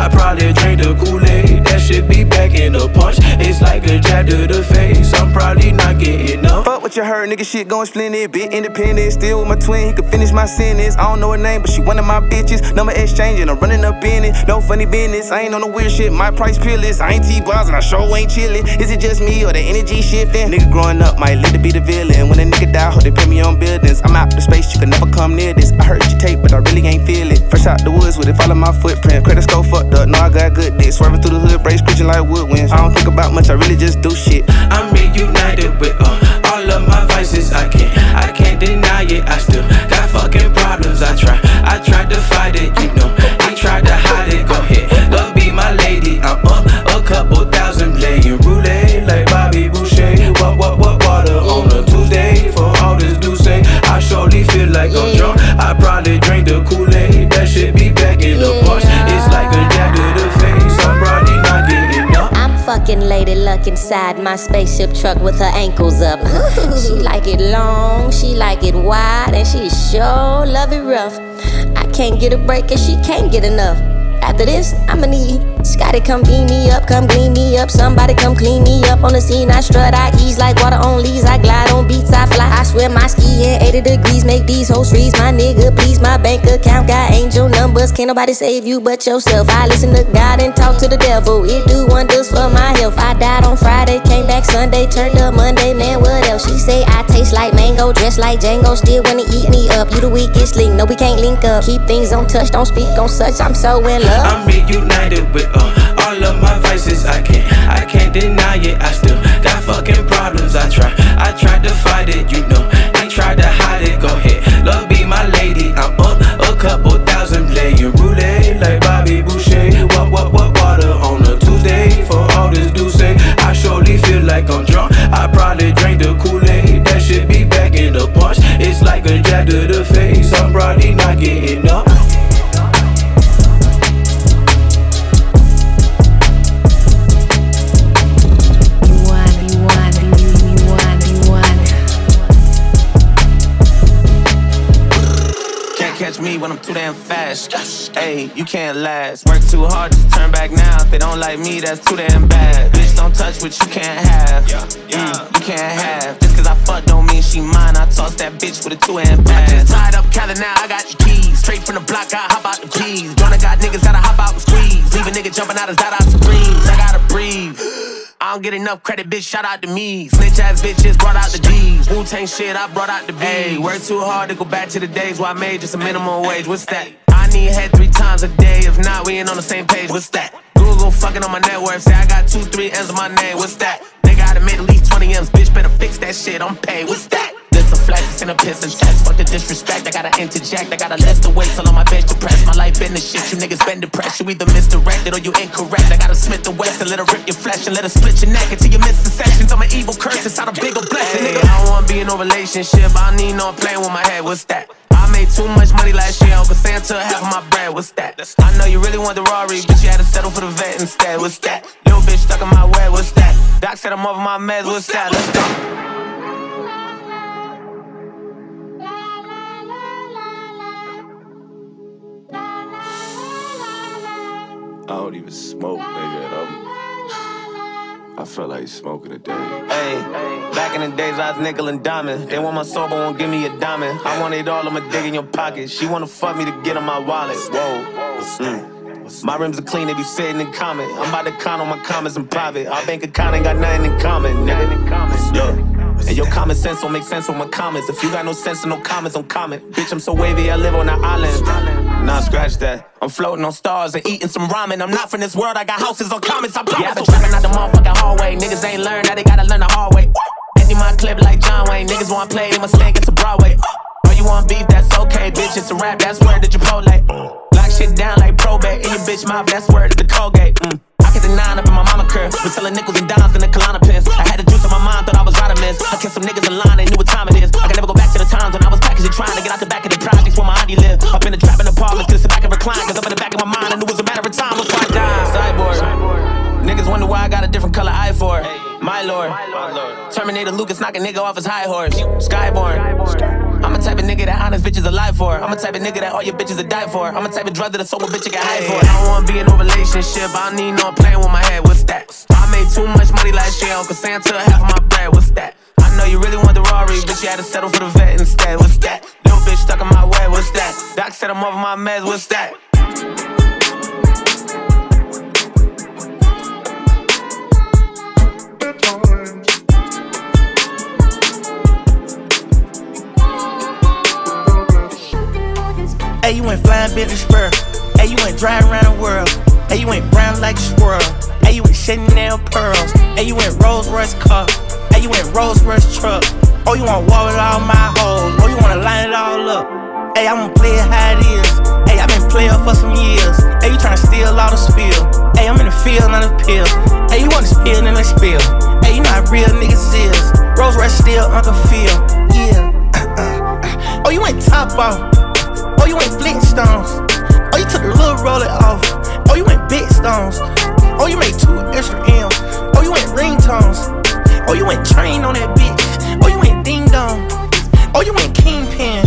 I probably drank the Kool-Aid. That should be back in the punch. It's like a jab to the face. I'm probably not getting up. What you heard, nigga. Shit going splendid. Bit independent. Still with my twin. He could finish my sentence. I don't know her name, but she one of my bitches. Number exchanging. I'm running up in it. No funny business. I ain't on no weird shit. My price peerless. I ain't T-Bonds and I sure ain't chillin'. Is it just me or the energy shifting? Nigga growing up might let it be the villain. When a nigga die, hope they put me on buildings. I'm out the space. You can never come near this. I heard you tape, but I really ain't feel it. Fresh out the woods with it. Follow my footprint. Credit score fucked up. No, I got good dick. Swerving through the hood. Brakes preaching like woodwinds. I don't think about much. I really just do shit. Inside my spaceship truck with her ankles up. she like it long, she like it wide, and she sure love it rough. I can't get a break and she can't get enough. After this, I'ma need Scotty come beam me up, come clean me up. Somebody come clean me up on the scene. I strut, I ease like water on leaves. I glide on beats, I fly. I swear my ski in 80 degrees make these hoes freeze. My nigga, please, my bank account got angel numbers. Can't nobody save you but yourself. I listen to God and talk to the devil. It do wonders for my health. I died on Friday, came back Sunday, turned up Monday. Man, what else? She say I taste like mango, dress like Django. Still wanna eat me up. You the weakest link, no we can't link up. Keep things on touch, don't speak on such. I'm so in love. I'm reunited with uh, all of my vices. I can't, I can't deny it. I still got fucking problems. I try, I tried to fight it. You know, they tried to hide it. Go ahead, love be my lady. I'm up a couple thousand playing roulette like Bobby Boucher. What, what, what, water on a Tuesday for all this do say. I surely feel like I'm drunk. I probably drank the Kool-Aid. That should be back in the punch. It's like a jab to the face. I'm probably not getting up. When I'm too damn fast. Hey, you can't last. Work too hard just turn back now. If they don't like me, that's too damn bad. Bitch, don't touch what you can't have. Mm, you can't have. Just cause I fuck don't mean she mine. I toss that bitch with a two hand pass. Just Tied up Cali now, I got the keys. Straight from the block, I hop out the keys. Joanna got niggas that'll hop out and squeeze. Leave a nigga jumping out his dot out supremes. I gotta breathe. I don't get enough credit, bitch. Shout out to me. Snitch ass bitches brought out the D's. Wu Tang shit, I brought out the B's. Hey, work too hard to go back to the days where I made just a minimum wage. What's that? I need head three times a day. If not, we ain't on the same page. What's that? Google fucking on my net worth. Say I got two, three M's on my name. What's that? They gotta make at least 20 M's. Bitch, better fix that shit. I'm paid. What's that? A flex and a piss and test. Fuck the disrespect. I gotta interject. I gotta list the weight till on my bench depressed. My life been the shit. You niggas been depressed. You either misdirected or you incorrect. I gotta Smith the West and let her rip your flesh and let her split your neck until you miss the sessions. I'm an evil curse inside a bigger blessing. Nigga, I don't wanna be in no relationship. I need no playing with my head. What's that? I made too much money last year. Uncle Santa half of my bread. What's that? I know you really want the Rari, but you had to settle for the vet instead. What's that? Little bitch stuck in my way, What's that? Doc said I'm over my meds. What's that? Let's go. I even smoke, nigga. And I'm, I feel like smoking today. Hey, back in the days I was nickel and diamond. They want my sober, won't give me a diamond. I want it all, I'ma dig in your pocket. She wanna fuck me to get on my wallet. Whoa. Mm. My rims are clean, they be sitting in common. I'm about to count on my comments in private. Our bank account ain't got nothing in common, nigga. Yeah. And your common sense don't make sense with my comments. If you got no sense and no comments, don't comment. Bitch, I'm so wavy, I live on an island. Nah, scratch that. I'm floating on stars and eating some ramen. I'm not from this world, I got houses on comments. I promise. Yeah, I been trapping out the motherfucking hallway. Niggas ain't learned, now they gotta learn the hard way. Empty my clip like John Wayne. Niggas wanna play, they must think it's a Broadway. Oh, you want beef, that's okay, bitch. It's a rap, that's word to Chipotle. Lock shit down like probate. In your bitch mouth, that's word to the Colgate. Mm. I get the nine up in my mama curve. Was selling nickels and dimes in the Kalana pins. I had the juice on my mind, thought I was vitamins. I kissed some niggas in line, they knew what Knock a nigga off his high horse. Skyborn. I'm a type of nigga that honest bitches alive for. I'm a type of nigga that all your bitches are die for. I'm a type of drug that a sober bitch you can hide for. I don't wanna be in no relationship. I don't need no playing with my head. What's that? I made too much money last year. Uncle Santa half of my bread. What's that? I know you really want the Rari, but you had to settle for the vet instead. What's that? Little bitch stuck in my way. What's that? Doc said I'm over my meds. What's that? Hey, you went flying business spur. Hey, you went driving around the world. Hey, you went brown like a squirrel. Hey, you went Chanel pearls. Hey, you went Rolls Royce car. Hey, you went Rolls Royce truck. Oh, you wanna walk with all my hoes. Oh, you wanna line it all up. Hey, I'ma play it how it is. Hey, i been playing for some years. Hey, you tryna steal all the spill. Hey, I'm in the field, not a pill. Hey, you wanna spill in the spill. Hey, you know how real niggas is. Rolls Royce still Uncle Phil. Yeah. Uh, uh, uh. oh, you went top off. Oh, you went Flintstones. Oh, you took the little roller off. Oh, you went big stones. Oh, you made two extra M's. Oh, you went ringtones. Oh, you went train on that bitch. Oh, you went ding dong. Oh, you went kingpin.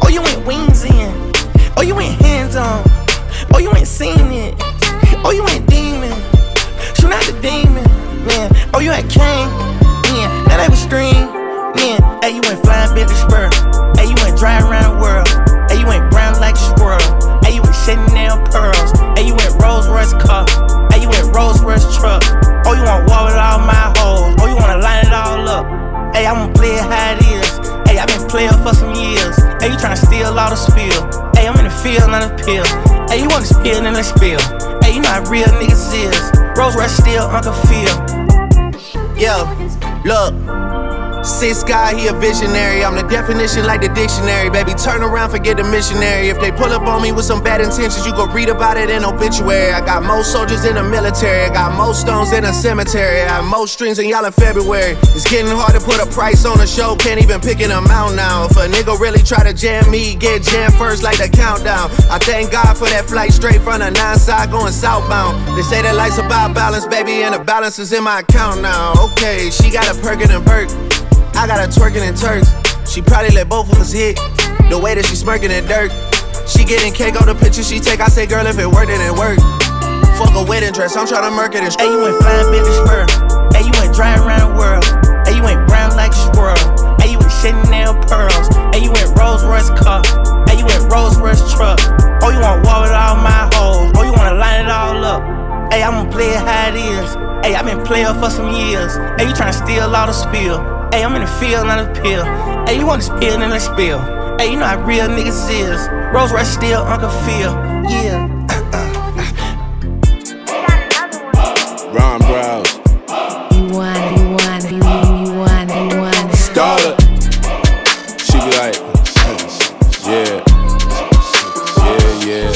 Oh, you went wings in. Oh, you went hands on. Oh, you went seen it. Oh, you went demon. Shoot out the demon. Man. Oh, you had king. Man. Now they was string. Man. Hey, you went flying Bentley spur. Royce still Six guy, he a visionary. I'm the definition like the dictionary. Baby, turn around, forget the missionary. If they pull up on me with some bad intentions, you go read about it in obituary. I got most soldiers in the military. I got most stones in a cemetery. I have most strings in y'all in February. It's getting hard to put a price on a show. Can't even pick an amount now. If a nigga really try to jam me, get jammed first like the countdown. I thank God for that flight straight from the nine side going southbound. They say that life's about balance, baby, and the balance is in my account now. Okay, she got a Perkin and Burke. I got her twerking in Turks. She probably let both of us hit. The way that she smirking in dirt. She getting cake on the picture she take. I say, girl, if it worked, then it worked. Fuck a wedding dress, I'm tryna murk it and Hey, you went flying Bentley spur. Steal all the spill. Hey, I'm in the field, not a pill. Hey, you wanna spill in the spill. Hey, you know how real niggas is. Rolls Royce still Uncle Phil. Yeah. Ron. You want, you want, you, want, you want. She be like, yeah, yeah, yeah,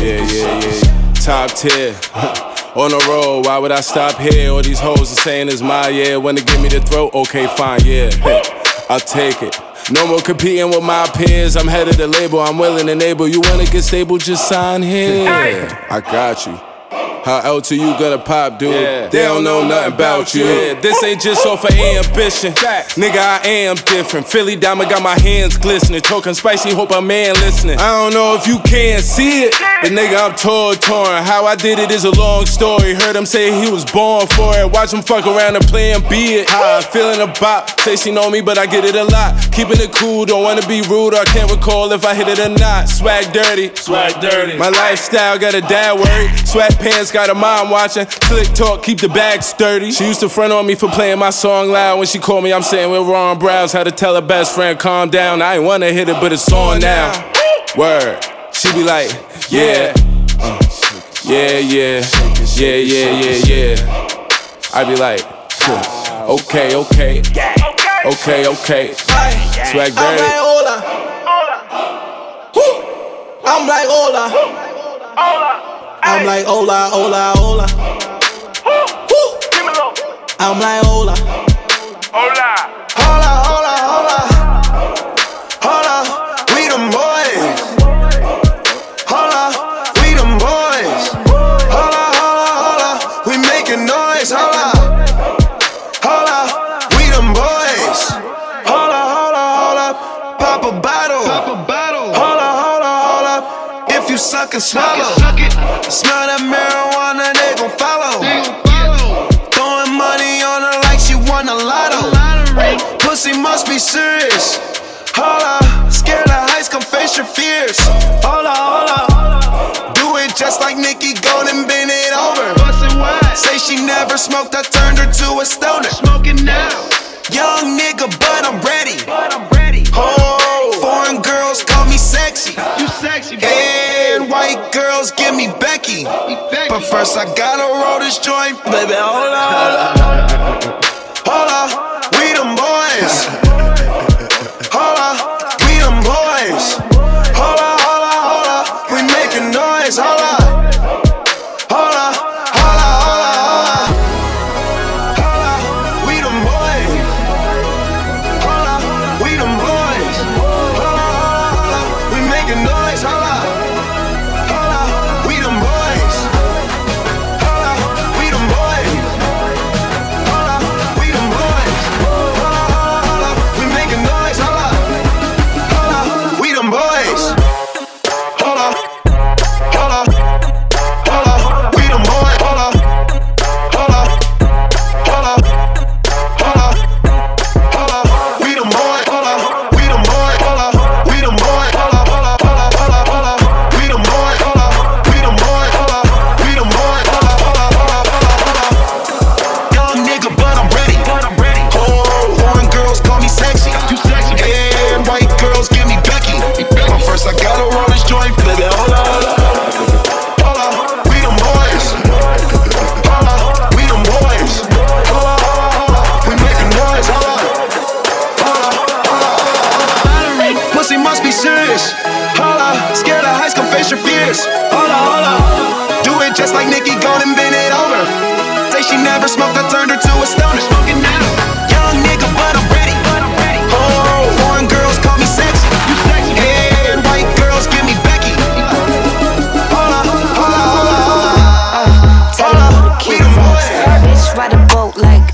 yeah, yeah, yeah. Top tier. On the road, why would I stop here? All these hoes are saying it's my year. Wanna give me the throat? Okay, fine, yeah. Hey, I'll take it. No more competing with my peers. I'm head of the label. I'm willing and able. You wanna get stable? Just sign here. I got you. How else are you gonna pop, dude? They don't know nothing about you. Yeah, this ain't just off of ambition. Nigga, I am different. Philly Diamond got my hands glistening. Talking spicy, hope a man listening. I don't know if you can see it, but nigga, I'm tour torn. How I did it is a long story. Heard him say he was born for it. Watch him fuck around and play and be it. How I feeling about? Say she know me, but I get it a lot. Keeping it cool, don't wanna be rude. I can't recall if I hit it or not. Swag dirty, swag dirty. My lifestyle got a dad worried. Sweatpants got a mom watching. Slick talk, keep the bag sturdy. She used to front on me for playing my song loud. When she called me, I'm saying we're Ron Browse. Had to tell her best friend, calm down. I ain't wanna hit it, but it's on now. Word. She be like, yeah. Uh, yeah, yeah. Yeah, yeah, yeah, yeah. I be like, okay, okay. Okay, okay. Swag I'm like dirty. Ola. I'm like Ola. I'm like Ola, Ola, Ola. Woo. I'm like Ola. Hola, hola, hola. Hola, we them boys. Hola, we them boys. Hola, hola, hola. We making noise. Hola. Hola, we them boys. Hola, hola, hola. Pop a bottle. Suck and swallow. Smell that marijuana, they gon' follow. Throwing money on her like she won a lotto. Pussy must be serious. Hold up, scared of heights, come face your fears. Hold up. Do it just like Nikki Golden, bend it over. Say she never smoked, I turned her to a stoner. Smoking now. Young nigga, but I'm ready. Oh, white girls give me Becky. But first I gotta roll this joint, baby. Hold on, hold on. Hold on,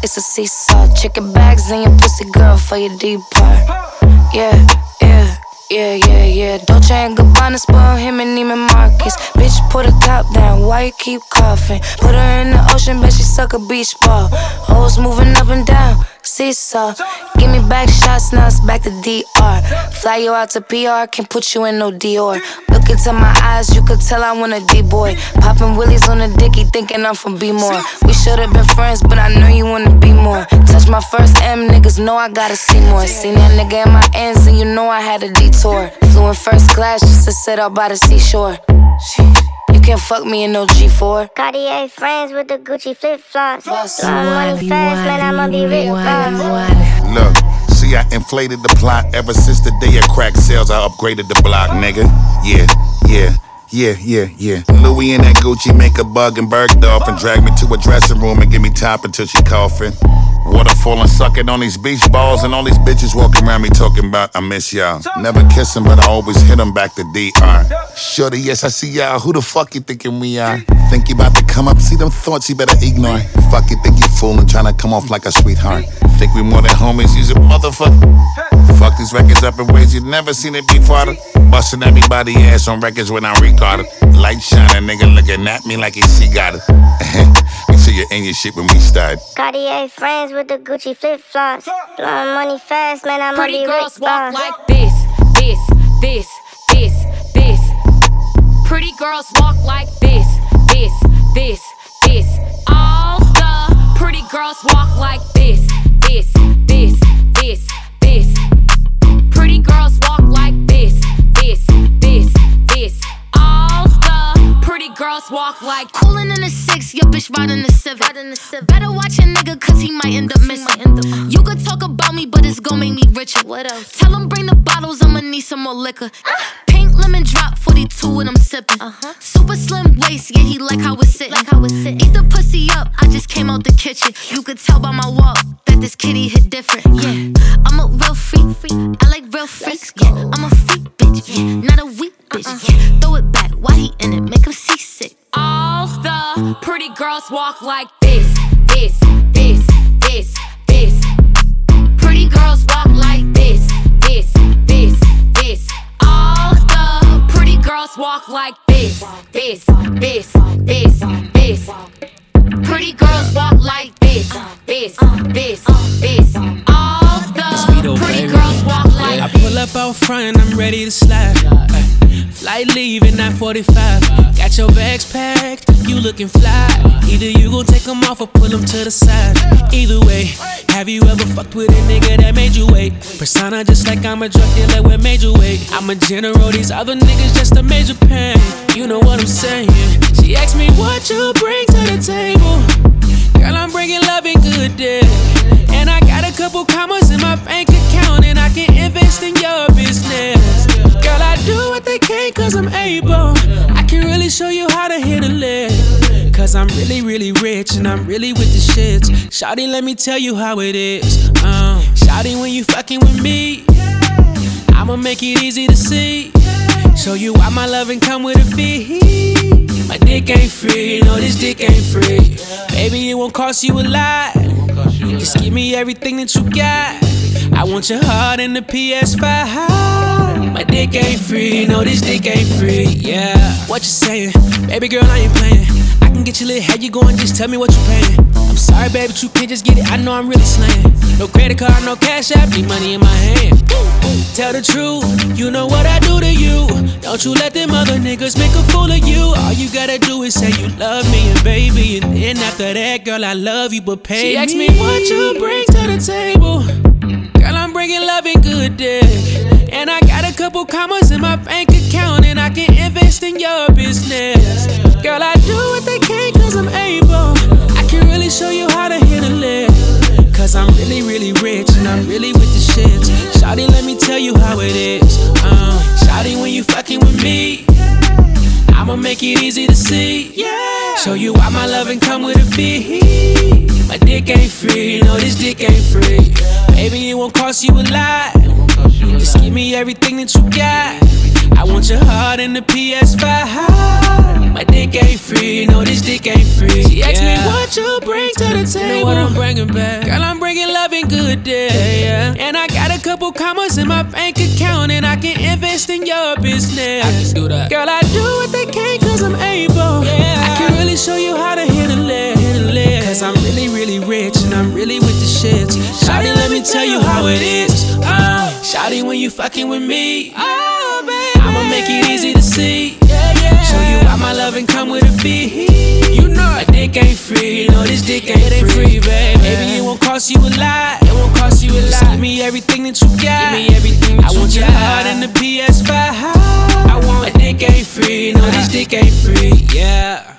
it's a seesaw. Chicken bags in your pussy, girl, for your deep part. Yeah, yeah. Yeah, yeah. Dolce and Gabbana spoil him and Neiman Marcus. Bitch, put her top down. Why you keep coughing? Put her in the ocean, bet she suck a beach ball. Hoes moving up and down. Seesaw. Give me back shots, now it's back to DR. Fly you out to PR, can't put you in no Dior. Look into my eyes, you could tell I want a D boy. Popping willies on the dicky, thinking I'm from B more. We should've been friends, but I know you wanna be more. Touch my first M, niggas know I gotta see more. Seen that nigga in my ends, and you know I had a detour. Flew in first class just to sit out by the seashore. You can't fuck me in no G4. Cartier friends with the Gucci flip flops. Boss. Blowing money fast, man, I'ma be rich boss. Look, see, I inflated the plot ever since the day of crack sales. I upgraded the block, nigga. Yeah, yeah. Yeah, yeah, yeah. Louis and that Gucci make a bug and Bergdorf and drag me to a dressing room and give me top until she coughing. Waterfall and sucking on these beach balls and all these bitches walking around me talking about I miss y'all. Never kiss 'em, but I always hit 'em back to DR. Shorty, yes, I see y'all. Who the fuck you thinking we are? Think you about to come up? See them thoughts you better ignore. Fuck you, think you fooling, trying to come off like a sweetheart. Think we more than homies, use a motherfucker. Fuck these records up in ways you've never seen it before. Busting everybody ass on records when I recorded. Light shining, nigga looking at me like he see got it. Make sure you're in your shit when we start. Cartier friends with the Gucci flip flops. Blowing money fast, man, I'ma Pretty girls rich walk boss. like this, this, this, this, this. Pretty girls walk like this, this, this, this. All the pretty girls walk like this, this, this, this, this. Pretty girls walk like girls walk like Coolin' in the six, your bitch riding the civic. Better watch a nigga, cause he might end up missing. You could talk about me, but it's gon' make me richer. What else? Tell him bring the bottles, I'ma need some more liquor. Ah! Pink lemon drop, 42 and I'm sipping. Uh-huh. Super slim waist, yeah, he like how it's sitting. Like how it's sitting. Eat the pussy up, I just came out the kitchen. You could tell by my walk that this kitty hit different. Yeah, I'm a real freak, freak. I like real freaks. Yeah, I'm a freak bitch, yeah, not a weak bitch. Uh-uh. Yeah, throw it back, why he in it? Pretty girls walk like this, this, this, this, this. Pretty girls walk like this, this, this, this. All the pretty girls walk like this, this, this, this, this. Pretty girls walk like this, this, this, this. All the pretty girls walk like I pull up out front and I'm ready to slide. Flight leaving at 45. Got your bags packed, you looking fly. Either you gon' take them off or pull them to the side. Either way, have you ever fucked with a nigga that made you wait? Persona just like I'm a drug dealer with major weight. I'm a general, these other niggas just a major pain. You know what I'm saying? She asked me what you bring to the table. Girl, I'm bringing love and good dick. And I got a couple commas in my bank account, and I can invest in your business. Girl, I do what they can't cause I'm able. I can really show you how to hit a lick. Cause I'm really, really rich, and I'm really with the shits. Shawty, let me tell you how it is. Um, Shawty, when you fucking with me, I'ma make it easy to see. Show you why my loving come with a fee. My dick ain't free, no, this dick ain't free. Baby, it won't cost you a lot. You just give me everything that you got. I want your heart in the PS5. My dick ain't free, no, this dick ain't free. Yeah, what you saying? Baby girl, I ain't playing. I can get your little head, you going, just tell me what you paying. I'm sorry, baby, but you can't just get it. I know I'm really slaying. No credit card, no cash app, need money in my hand. Tell the truth, you know what I do to you. Don't you let them other niggas make a fool of you. All you gotta do is say you love me, and baby, and then after that, girl, I love you, but pay She asked me me what you bring to the table. Girl, I'm bringing love and good dick. And I got a couple commas in my bank account, and I can invest in your business. Girl, I do what they can, cause I'm able. I can really show you how to a lick. Cause I'm really, really rich, and I'm really with the shits. Shawty, let me tell you how it is. Uh, Shawty, when you fucking with me, I'ma make it easy to see. Show you why my loving come with a fee. My dick ain't free, no, this dick ain't free. Baby, it won't cost you a lot. Just give me everything that you got. I want your heart in the PS5. My dick ain't free, no, this dick ain't free. She asked me what you bring to the table. Know what I'm bringing back? Girl, I'm bringing love and good dick. And I got a couple commas in my bank account, and I can invest in your business. I can do that. Girl, I do it is. Uh, Shawty, when you fucking with me, oh, baby. I'ma make it easy to see. Show you why my loving come with a fee. You know my dick ain't free, no, this dick ain't, free. free, baby. Maybe it won't cost you a lot. It won't cost you a lot. Just give me everything that you got. Give me everything that I want your heart in the PS5. I want my dick ain't free, no, this dick ain't free. Yeah.